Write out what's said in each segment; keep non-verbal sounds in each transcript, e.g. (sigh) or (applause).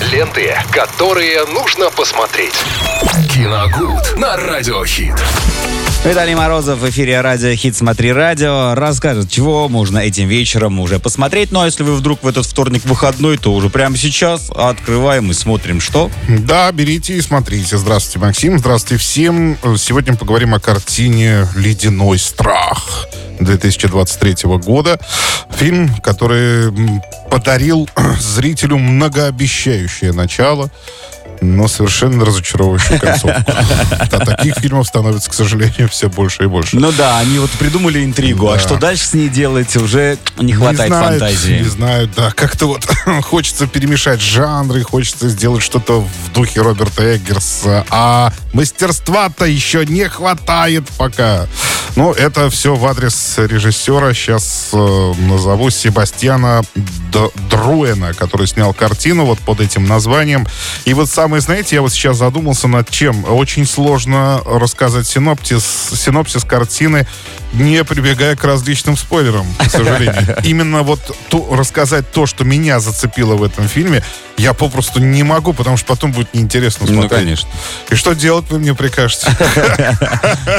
Ленты, которые нужно посмотреть. Киногуд на Радиохит. Виталий Морозов в эфире радио «Хит Смотри радио» расскажет, чего можно этим вечером уже посмотреть. Ну а если вы вдруг в этот вторник выходной, то уже прямо сейчас открываем и смотрим, что? Да, берите и смотрите. Здравствуйте, Максим. Здравствуйте всем. Сегодня поговорим о картине «Ледяной страх». 2023 года. Фильм, который подарил (clears throat) зрителю многообещающее начало но совершенно разочаровывающую концовку. (laughs) А таких фильмов становится, к сожалению, все больше и больше. Ну да, они вот придумали интригу, а что дальше с ней делать, уже не хватает не знают, фантазии. Не знаю, да. Как-то вот (laughs) хочется перемешать жанры, хочется сделать что-то в духе Роберта Эггерса, а мастерства-то еще не хватает пока. Ну, это все в адрес режиссера. Сейчас э, назову Себастьяна Д- Друэна, который снял картину вот под этим названием. И вот самое, знаете, я вот сейчас задумался над чем. Очень сложно рассказать синоптис, синопсис картины, не прибегая к различным спойлерам, к сожалению. (laughs) Именно вот ту, рассказать то, что меня зацепило в этом фильме, я попросту не могу, потому что потом будет неинтересно смотреть. Ну, конечно. И что делать вы мне прикажете? (laughs)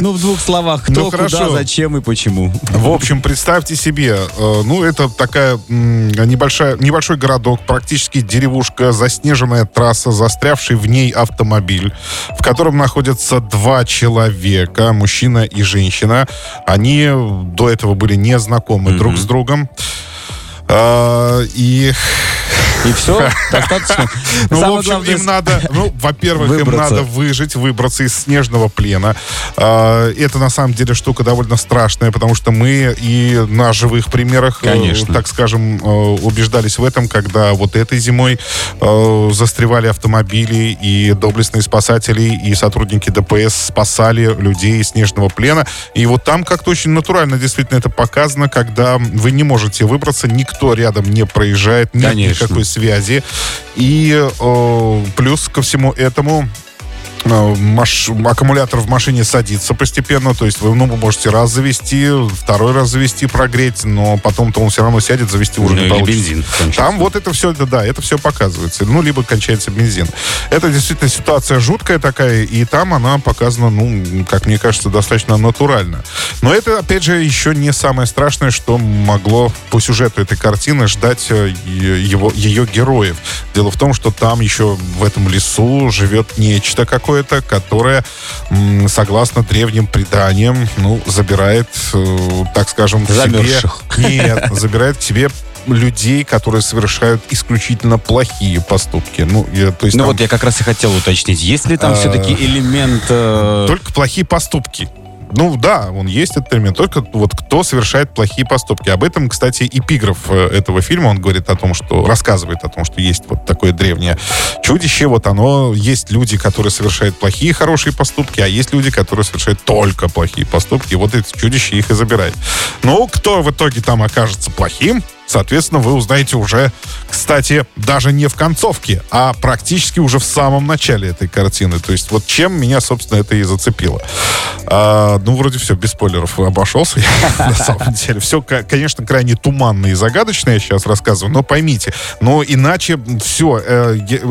Ну, в двух словах, кто, Ну, куда, хорошо. зачем и почему. В общем, представьте себе, э, ну, это такая небольшая, небольшой городок, практически деревушка, заснеженная трасса, застрявший в ней автомобиль, в котором находятся два человека, мужчина и женщина. Они до этого были не знакомы друг с другом. А, и И все, (laughs) достаточно. ну, в общем, им надо, ну, во-первых, им надо выжить, выбраться из снежного плена. А, Это на самом деле штука довольно страшная, потому что мы и на живых примерах, э, так скажем, э, убеждались в этом, когда вот этой зимой э, застревали автомобили, и доблестные спасатели, и сотрудники ДПС спасали людей из снежного плена. И вот там как-то очень натурально действительно это показано, когда вы не можете выбраться, никто рядом не проезжает, нет Конечно. никакой связи. И э, плюс ко всему этому маш- аккумулятор в машине садится постепенно, то есть вы, ну, вы можете раз завести, второй раз завести, прогреть, но потом-то он все равно сядет, завести уже Ну, не получится. бензин кончится. Там вот это все, да, это все показывается. Ну, либо кончается бензин. Это действительно ситуация жуткая такая, и там она показана, ну, как мне кажется, достаточно натурально. Но это, опять же, еще не самое страшное, что могло по сюжету этой картины ждать э, его, ее героев. Дело в том, что там еще в этом лесу живет нечто какое-то, которое, согласно древним преданиям, ну, забирает, э, так скажем, к себе... Нет, забирает к себе людей, которые совершают исключительно плохие поступки. Ну, я- то есть Ну там вот я как раз и хотел уточнить, есть ли там А, все-таки элемент... э, только плохие поступки. Ну да, он есть этот элемент. Только вот кто совершает плохие поступки. Об этом, кстати, эпиграф э, этого фильма, он говорит о том, что рассказывает о том, что есть вот такое древнее чудище. Вот оно есть люди, которые совершают плохие хорошие поступки, а есть люди, которые совершают только плохие поступки. И вот это чудище их и забирает. Ну, кто в итоге там окажется плохим, соответственно, вы узнаете уже, кстати, даже не в концовке, а практически уже в самом начале этой картины. То есть вот чем меня, собственно, это и зацепило. А, ну, вроде все, без спойлеров обошелся. (laughs) На самом деле. Все, конечно, крайне туманно и загадочно я сейчас рассказываю, но поймите, но иначе все,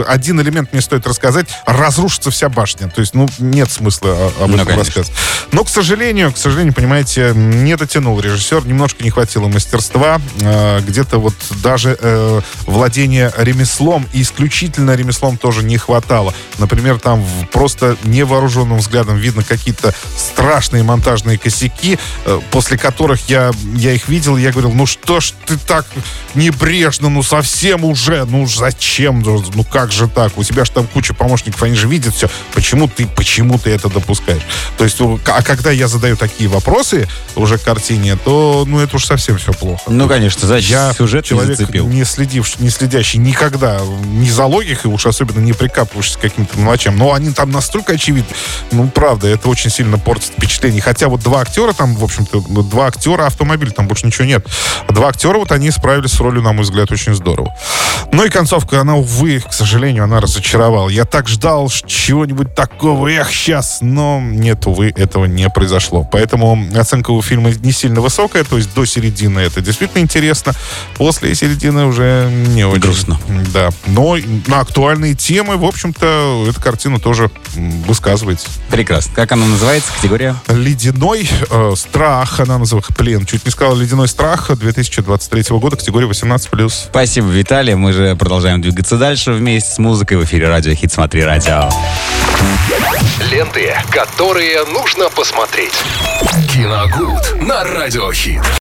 один элемент мне стоит рассказать, разрушится вся башня. То есть, ну, нет смысла о- об Ну, этом рассказывать. Но, к сожалению, к сожалению, понимаете, не дотянул режиссер, немножко не хватило мастерства, э, где-то вот даже э, владения ремеслом, и исключительно ремеслом тоже не хватало. Например, там просто невооруженным взглядом видно какие-то страшные монтажные косяки, э, после которых я, я их видел, я говорил, ну что ж ты так небрежно, ну совсем уже, ну зачем, ну ну как же так, у тебя же там куча помощников, они же видят все, почему ты, почему ты это допускаешь? То есть, а когда я задаю такие вопросы уже к картине, то, ну это уж совсем все плохо. Ну, конечно, значит, Я сюжет человек, зацепил. не, следивший, не следящий никогда ни за логикой, уж особенно не прикапываешься к каким-то мелочам. Но они там настолько очевидны. Ну, правда, это очень сильно портит впечатление. Хотя вот два актера там, в общем-то, два актера, автомобиль, там больше ничего нет. Два актера, вот они справились с ролью, на мой взгляд, очень здорово. Ну и концовка, она, увы, к сожалению, она разочаровала. Я так ждал чего-нибудь такого, эх, сейчас, но нет, увы, этого не произошло. Поэтому оценка у фильма не сильно высокая, то есть до середины это действительно интересно. После середины уже не очень. Грустно. Да. Но на актуальные темы, в общем-то, эта картина тоже высказывается. Прекрасно. Как она называется, категория? Ледяной э, страх, она называется, блин, чуть не сказал, ледяной страх 2023 года, категория 18+. Спасибо, Виталий. Мы же продолжаем двигаться дальше вместе с музыкой в эфире радио Хит Смотри Радио. Ленты, которые нужно посмотреть. Киногуд на радиохит.